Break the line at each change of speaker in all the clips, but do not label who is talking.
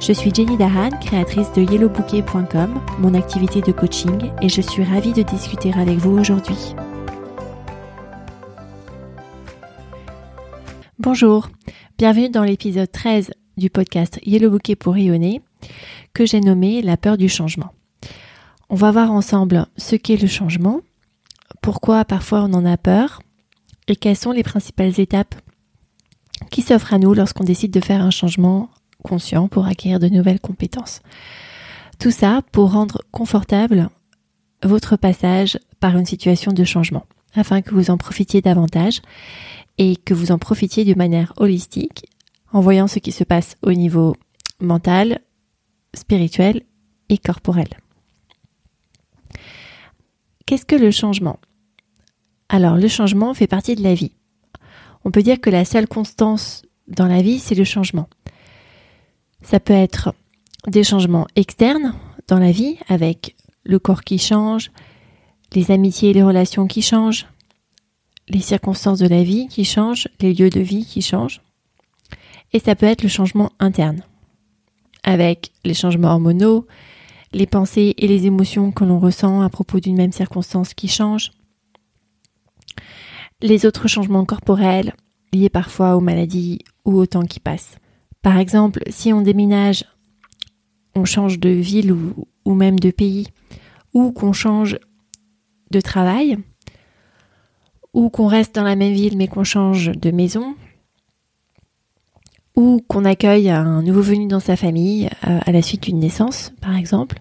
Je suis Jenny Dahan, créatrice de yellowbouquet.com, mon activité de coaching, et je suis ravie de discuter avec vous aujourd'hui. Bonjour, bienvenue dans l'épisode 13 du podcast Yellow Bouquet pour rayonner, que j'ai nommé La peur du changement. On va voir ensemble ce qu'est le changement, pourquoi parfois on en a peur, et quelles sont les principales étapes qui s'offrent à nous lorsqu'on décide de faire un changement conscient pour acquérir de nouvelles compétences. Tout ça pour rendre confortable votre passage par une situation de changement, afin que vous en profitiez davantage et que vous en profitiez de manière holistique, en voyant ce qui se passe au niveau mental, spirituel et corporel. Qu'est-ce que le changement? Alors le changement fait partie de la vie. On peut dire que la seule constance dans la vie, c'est le changement. Ça peut être des changements externes dans la vie avec le corps qui change, les amitiés et les relations qui changent, les circonstances de la vie qui changent, les lieux de vie qui changent. Et ça peut être le changement interne avec les changements hormonaux, les pensées et les émotions que l'on ressent à propos d'une même circonstance qui changent, les autres changements corporels liés parfois aux maladies ou au temps qui passe. Par exemple, si on déménage, on change de ville ou, même de pays, ou qu'on change de travail, ou qu'on reste dans la même ville mais qu'on change de maison, ou qu'on accueille un nouveau venu dans sa famille euh, à la suite d'une naissance, par exemple,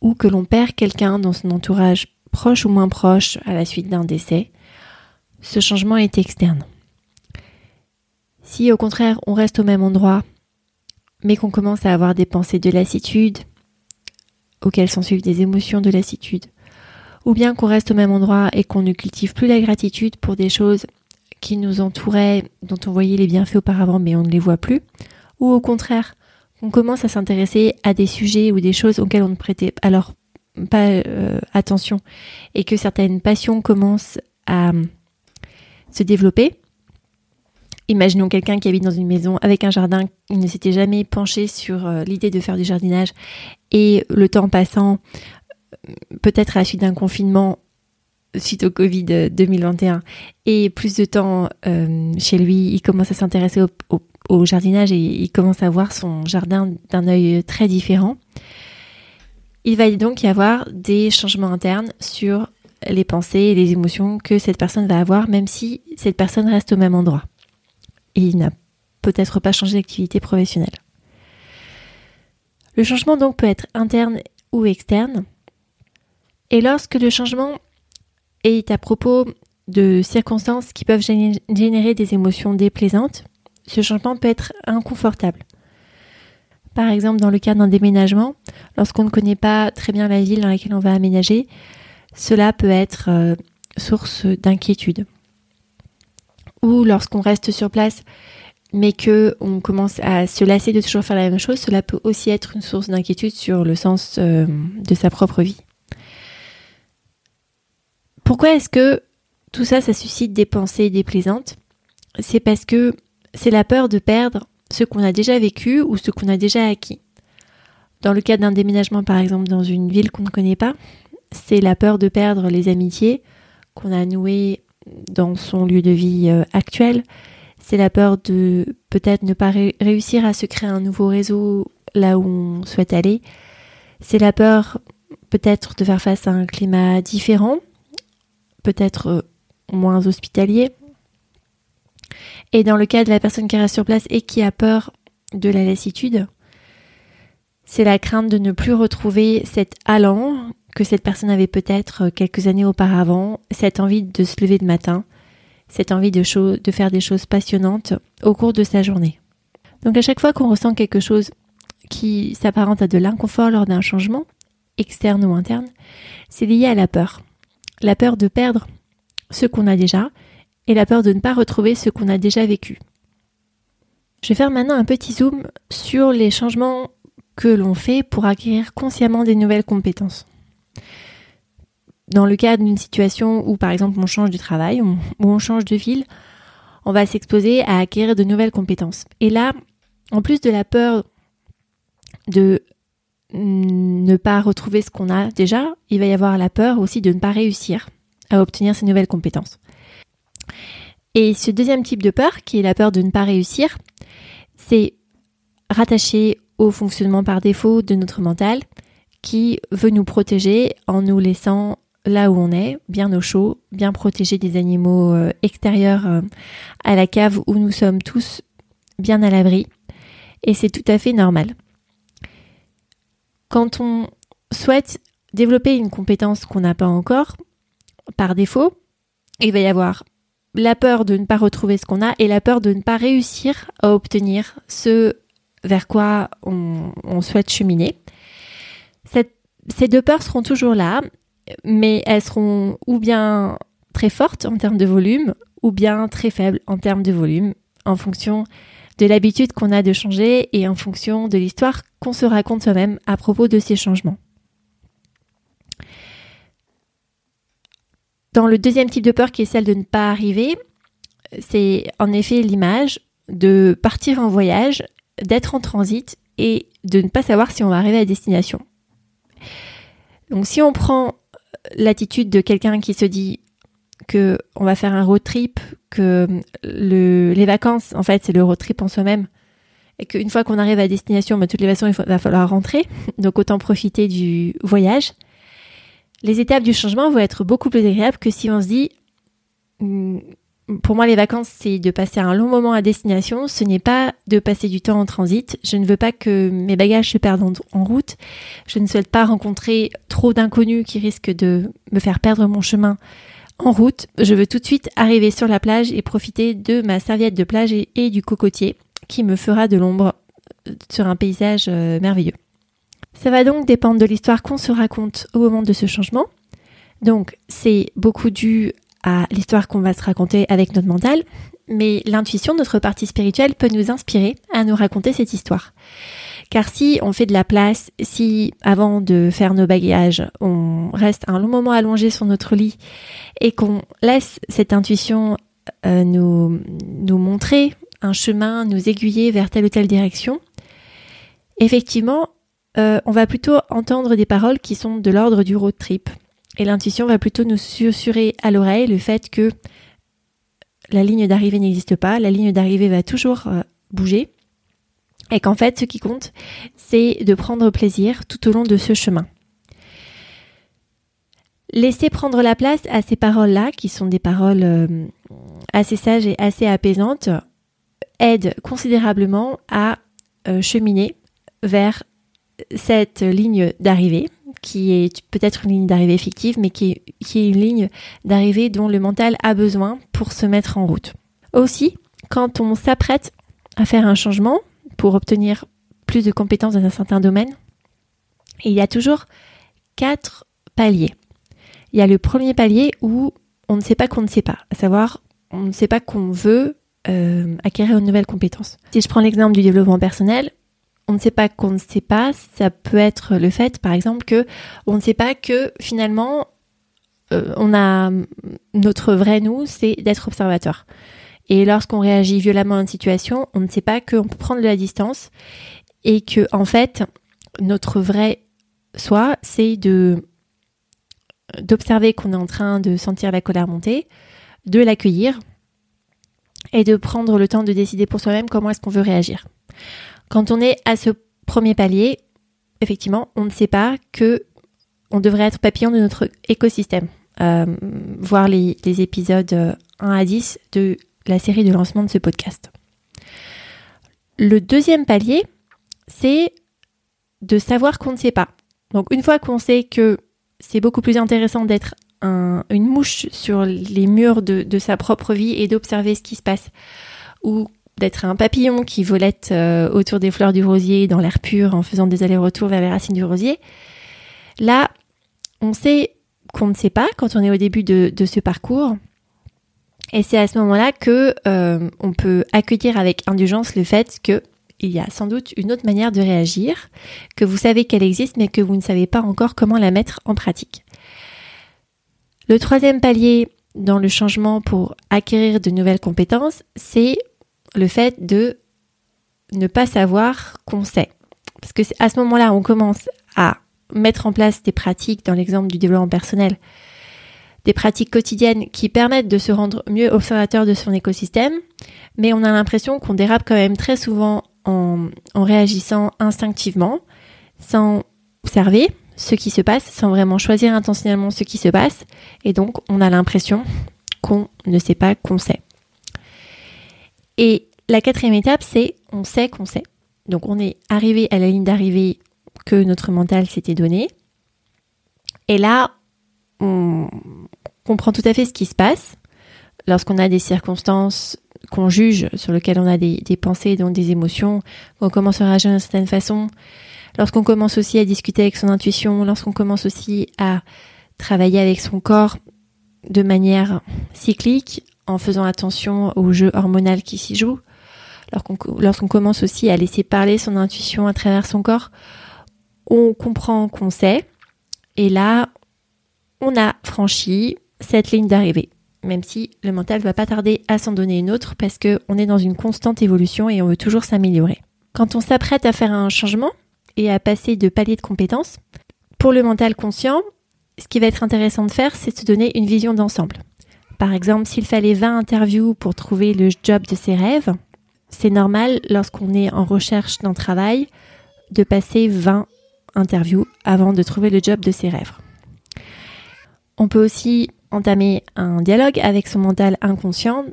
ou que l'on perd quelqu'un dans son entourage proche ou moins proche à la suite d'un décès, ce changement est externe. Si au contraire on reste au même endroit, mais qu'on commence à avoir des pensées de lassitude, auxquelles s'en suivent des émotions de lassitude, ou bien qu'on reste au même endroit et qu'on ne cultive plus la gratitude pour des choses qui nous entouraient, dont on voyait les bienfaits auparavant mais on ne les voit plus, ou au contraire, qu'on commence à s'intéresser à des sujets ou des choses auxquelles on ne prêtait alors pas euh, attention, et que certaines passions commencent à se développer. Imaginons quelqu'un qui habite dans une maison avec un jardin, il ne s'était jamais penché sur euh, l'idée de faire du jardinage, et le temps passant, peut-être à la suite d'un confinement, suite au Covid 2021 et plus de temps euh, chez lui, il commence à s'intéresser au, jardinage et il commence à voir son jardin d'un œil très différent. Il va donc y avoir des changements internes sur les pensées et les émotions que cette personne va avoir, même si cette personne reste au même endroit. Et il n'a peut-être pas changé d'activité professionnelle. Le changement donc peut être interne ou externe. Et lorsque le changement est à propos de circonstances qui peuvent générer des émotions déplaisantes, ce changement peut être inconfortable. Par exemple, dans le cas d'un déménagement, lorsqu'on ne connaît pas très bien la ville dans laquelle on va aménager, cela peut être euh, source d'inquiétude. Ou lorsqu'on reste sur place, mais que on commence à se lasser de toujours faire la même chose, cela peut aussi être une source d'inquiétude sur le sens euh, de sa propre vie. Pourquoi est-ce que tout ça, ça suscite des pensées déplaisantes? C'est parce que c'est la peur de perdre ce qu'on a déjà vécu ou ce qu'on a déjà acquis. Dans le cas d'un déménagement, par exemple, dans une ville qu'on ne connaît pas, c'est la peur de perdre les amitiés qu'on a nouées dans son lieu de vie euh, actuel. C'est la peur de peut-être ne pas réussir à se créer un nouveau réseau là où on souhaite aller. C'est la peur peut-être de faire face à un climat différent peut-être euh, moins hospitalier. Et dans le cas de la personne qui reste sur place et qui a peur de la lassitude, c'est la crainte de ne plus retrouver cet allant que cette personne avait peut-être euh, quelques années auparavant, cette envie de se lever de matin, cette envie de, de faire des choses passionnantes au cours de sa journée. Donc à chaque fois qu'on ressent quelque chose qui s'apparente à de l'inconfort lors d'un changement, externe ou interne, c'est lié à la peur. La peur de perdre ce qu'on a déjà et la peur de ne pas retrouver ce qu'on a déjà vécu. Je vais faire maintenant un petit zoom sur les changements que l'on fait pour acquérir consciemment des nouvelles compétences. Dans le cadre d'une situation où par exemple on change de travail ou on change de ville, on va s'exposer à acquérir de nouvelles compétences. Et là, en plus de la peur de ne pas retrouver ce qu'on a déjà, il va y avoir la peur aussi de ne pas réussir à obtenir ces nouvelles compétences. Et ce deuxième type de peur, qui est la peur de ne pas réussir, c'est rattaché au fonctionnement par défaut de notre mental qui veut nous protéger en nous laissant là où on est, bien au chaud, bien protégé des animaux euh, extérieurs euh, à la cave où nous sommes tous bien à l'abri. Et c'est tout à fait normal. Quand on souhaite développer une compétence qu'on n'a pas encore, par défaut, il va y avoir la peur de ne pas retrouver ce qu'on a et la peur de ne pas réussir à obtenir ce vers quoi on, souhaite cheminer. Ces deux peurs seront toujours là, mais elles seront ou bien très fortes en termes de volume, ou bien très faibles en termes de volume, en fonction de l'habitude qu'on a de changer et en fonction de l'histoire qu'on se raconte soi-même à propos de ces changements. Dans le deuxième type de peur qui est celle de ne pas arriver, c'est en effet l'image de partir en voyage, d'être en transit et de ne pas savoir si on va arriver à destination. Donc si on prend l'attitude de quelqu'un qui se dit que on va faire un road trip, que le, les vacances, en fait, c'est le road trip en soi-même, et qu'une fois qu'on arrive à destination, bah, toutes les façons, il va falloir rentrer, donc autant profiter du voyage. Les étapes du changement vont être beaucoup plus agréables que si on se dit, hmm, pour moi, les vacances, c'est de passer un long moment à destination. Ce n'est pas de passer du temps en transit. Je ne veux pas que mes bagages se perdent en, route. Je ne souhaite pas rencontrer trop d'inconnus qui risquent de me faire perdre mon chemin en route. Je veux tout de suite arriver sur la plage et profiter de ma serviette de plage et du cocotier qui me fera de l'ombre sur un paysage euh, merveilleux. Ça va donc dépendre de l'histoire qu'on se raconte au moment de ce changement. Donc c'est beaucoup dû à l'histoire qu'on va se raconter avec notre mental, mais l'intuition, notre partie spirituelle, peut nous inspirer à nous raconter cette histoire. Car si on fait de la place, si avant de faire nos bagages, on reste un long moment allongé sur notre lit et qu'on laisse cette intuition euh, nous, nous montrer un chemin, nous aiguiller vers telle ou telle direction, effectivement, euh, on va plutôt entendre des paroles qui sont de l'ordre du road trip. Et l'intuition va plutôt nous susurrer à l'oreille le fait que la ligne d'arrivée n'existe pas, la ligne d'arrivée va toujours euh, bouger, et qu'en fait ce qui compte, c'est de prendre plaisir tout au long de ce chemin. Laisser prendre la place à ces paroles-là, qui sont des paroles euh, assez sages et assez apaisantes, aide considérablement à cheminer vers cette ligne d'arrivée, qui est peut-être une ligne d'arrivée fictive, mais qui est, une ligne d'arrivée dont le mental a besoin pour se mettre en route. Aussi, quand on s'apprête à faire un changement pour obtenir plus de compétences dans un certain domaine, il y a toujours quatre paliers. Il y a le premier palier où on ne sait pas qu'on ne sait pas, à savoir on ne sait pas qu'on veut euh, acquérir une nouvelle compétence. Si je prends l'exemple du développement personnel, on ne sait pas qu'on ne sait pas, ça peut être le fait, par exemple, que on ne sait pas que finalement, euh, on a notre vrai nous, c'est d'être observateur. Et lorsqu'on réagit violemment à une situation, on ne sait pas qu'on peut prendre de la distance et que en fait, notre vrai soi, c'est de d'observer qu'on est en train de sentir la colère monter, de l'accueillir et de prendre le temps de décider pour soi-même comment est-ce qu'on veut réagir. Quand on est à ce premier palier, effectivement, on ne sait pas que on devrait être papillon de notre écosystème. Euh, voir les, épisodes 1 à 10 de la série de lancement de ce podcast. Le deuxième palier, c'est de savoir qu'on ne sait pas. Donc une fois qu'on sait que c'est beaucoup plus intéressant d'être une mouche sur les murs de, de sa propre vie et d'observer ce qui se passe, ou d'être un papillon qui volette euh, autour des fleurs du rosier dans l'air pur en faisant des allers-retours vers les racines du rosier. Là, on sait qu'on ne sait pas quand on est au début de, ce parcours. Et c'est à ce moment-là que euh, peut accueillir avec indulgence le fait que il y a sans doute une autre manière de réagir, que vous savez qu'elle existe, mais que vous ne savez pas encore comment la mettre en pratique. Le troisième palier dans le changement pour acquérir de nouvelles compétences, c'est le fait de ne pas savoir qu'on sait. Parce que à ce moment-là, on commence à mettre en place des pratiques, dans l'exemple du développement personnel, des pratiques quotidiennes qui permettent de se rendre mieux observateur de son écosystème, mais on a l'impression qu'on dérape quand même très souvent en, en réagissant instinctivement, sans observer ce qui se passe, sans vraiment choisir intentionnellement ce qui se passe, et donc on a l'impression qu'on ne sait pas qu'on sait. Et la quatrième étape, c'est on sait qu'on sait. Donc on est arrivé à la ligne d'arrivée que notre mental s'était donné. Et là, on comprend tout à fait ce qui se passe lorsqu'on a des circonstances qu'on juge, sur lesquelles on a des, pensées, donc des émotions, qu'on commence à réagir d'une certaine façon, lorsqu'on commence aussi à discuter avec son intuition, lorsqu'on commence aussi à travailler avec son corps de manière cyclique, en faisant attention au jeu hormonal qui s'y joue, lorsqu'on commence aussi à laisser parler son intuition à travers son corps, on comprend qu'on sait, et là, on a franchi cette ligne d'arrivée. Même si le mental va pas tarder à s'en donner une autre parce qu'on est dans une constante évolution et on veut toujours s'améliorer. Quand on s'apprête à faire un changement et à passer de palier de compétences, pour le mental conscient, ce qui va être intéressant de faire, c'est de se donner une vision d'ensemble. Par exemple, s'il fallait 20 interviews pour trouver le job de ses rêves, c'est normal lorsqu'on est en recherche d'un travail de passer 20 interviews avant de trouver le job de ses rêves. On peut aussi entamer un dialogue avec son mental inconscient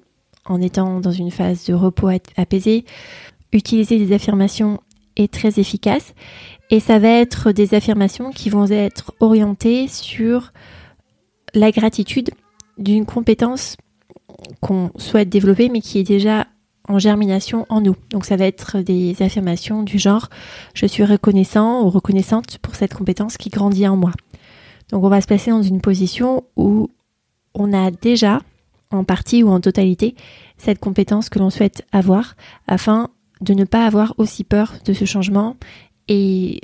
en étant dans une phase de repos apaisé. Utiliser des affirmations est très efficace et ça va être des affirmations qui vont être orientées sur la gratitude d'une compétence qu'on souhaite développer mais qui est déjà en germination en nous. Donc ça va être des affirmations du genre je suis reconnaissant ou reconnaissante pour cette compétence qui grandit en moi. Donc on va se placer dans une position où on a déjà en partie ou en totalité cette compétence que l'on souhaite avoir afin de ne pas avoir aussi peur de ce changement et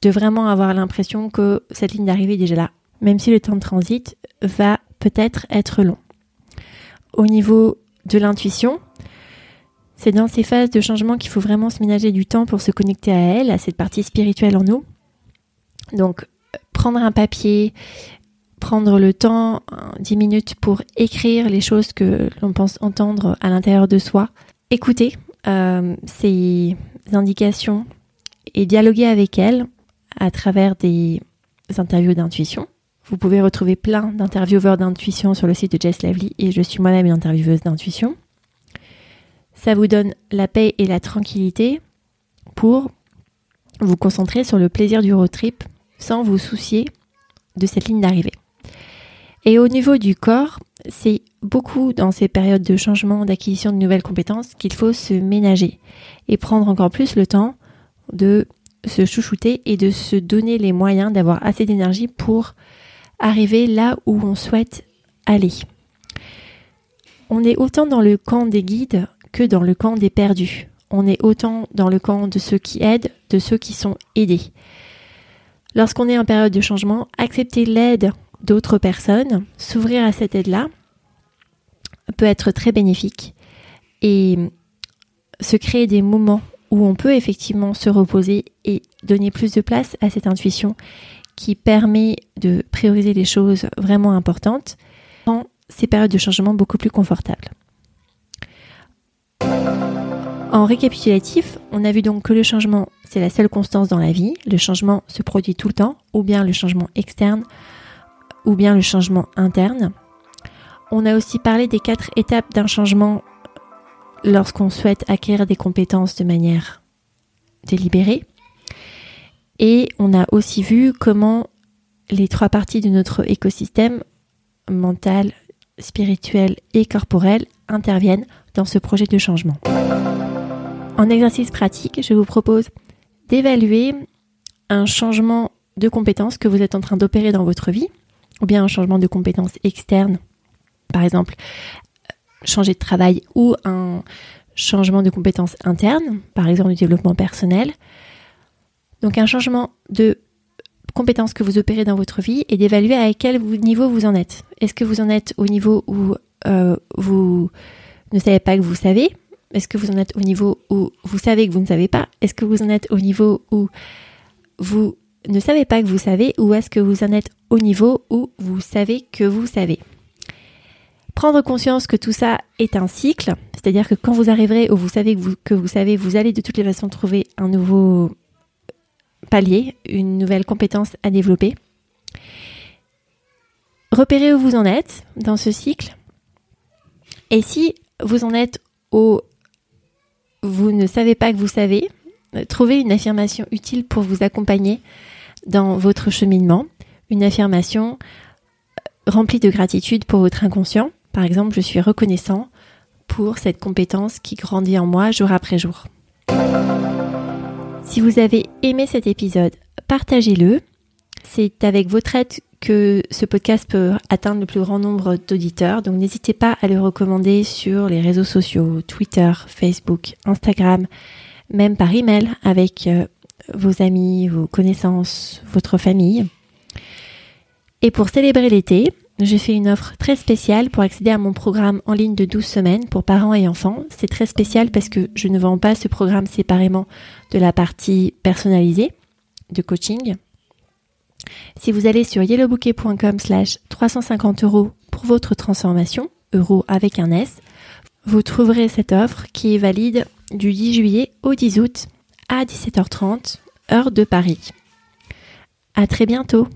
de vraiment avoir l'impression que cette ligne d'arrivée est déjà là, même si le temps de transit va peut-être être long. Au niveau de l'intuition, c'est dans ces phases de changement qu'il faut vraiment se ménager du temps pour se connecter à elle, à cette partie spirituelle en nous. Donc, prendre un papier, prendre le temps, 10 minutes pour écrire les choses que l'on pense entendre à l'intérieur de soi, écouter euh, ces indications et dialoguer avec elles à travers des interviews d'intuition. Vous pouvez retrouver plein d'intervieweurs d'intuition sur le site de Jess Lively et je suis moi-même une intervieweuse d'intuition. Ça vous donne la paix et la tranquillité pour vous concentrer sur le plaisir du road trip sans vous soucier de cette ligne d'arrivée. Et au niveau du corps, c'est beaucoup dans ces périodes de changement, d'acquisition de nouvelles compétences qu'il faut se ménager et prendre encore plus le temps de se chouchouter et de se donner les moyens d'avoir assez d'énergie pour arriver là où on souhaite aller. On est autant dans le camp des guides que dans le camp des perdus. On est autant dans le camp de ceux qui aident, de ceux qui sont aidés. Lorsqu'on est en période de changement, accepter l'aide d'autres personnes, s'ouvrir à cette aide-là, peut être très bénéfique et se créer des moments où on peut effectivement se reposer et donner plus de place à cette intuition qui permet de prioriser les choses vraiment importantes dans ces périodes de changement beaucoup plus confortables. En récapitulatif, on a vu donc que le changement, c'est la seule constance dans la vie. Le changement se produit tout le temps, ou bien le changement externe, ou bien le changement interne. On a aussi parlé des quatre étapes d'un changement lorsqu'on souhaite acquérir des compétences de manière délibérée. Et on a aussi vu comment les trois parties de notre écosystème, mental, spirituel et corporel, interviennent dans ce projet de changement. En exercice pratique, je vous propose d'évaluer un changement de compétences que vous êtes en train d'opérer dans votre vie, ou bien un changement de compétences externes, par exemple changer de travail ou un changement de compétences internes, par exemple du développement personnel. Donc un changement de compétences que vous opérez dans votre vie et d'évaluer à quel niveau vous en êtes. Est-ce que vous en êtes au niveau où euh, vous ne savez pas que vous savez Est-ce que vous en êtes au niveau où vous savez que vous ne savez pas Est-ce que vous en êtes au niveau où vous ne savez pas que vous savez Ou est-ce que vous en êtes au niveau où vous savez que vous savez Prendre conscience que tout ça est un cycle, c'est-à-dire que quand vous arriverez où vous savez que vous, que vous savez, vous allez de toutes les façons trouver un nouveau palier, une nouvelle compétence à développer. Repérez où vous en êtes dans ce cycle. Et si vous en êtes au vous ne savez pas que vous savez, trouvez une affirmation utile pour vous accompagner dans votre cheminement, une affirmation remplie de gratitude pour votre inconscient. Par exemple, je suis reconnaissant pour cette compétence qui grandit en moi jour après jour. Si vous avez aimé cet épisode, partagez-le. C'est avec votre aide que ce podcast peut atteindre le plus grand nombre d'auditeurs. Donc n'hésitez pas à le recommander sur les réseaux sociaux, Twitter, Facebook, Instagram, même par email avec euh, vos amis, vos connaissances, votre famille. Et pour célébrer l'été, j'ai fait une offre très spéciale pour accéder à mon programme en ligne de 12 semaines pour parents et enfants. C'est très spécial parce que je ne vends pas ce programme séparément de la partie personnalisée de coaching. Si vous allez sur yellowbouquet.com slash 350 euros pour votre transformation, euros avec un S, vous trouverez cette offre qui est valide du 10 juillet au 10 août à 17h30, heure de Paris. À très bientôt!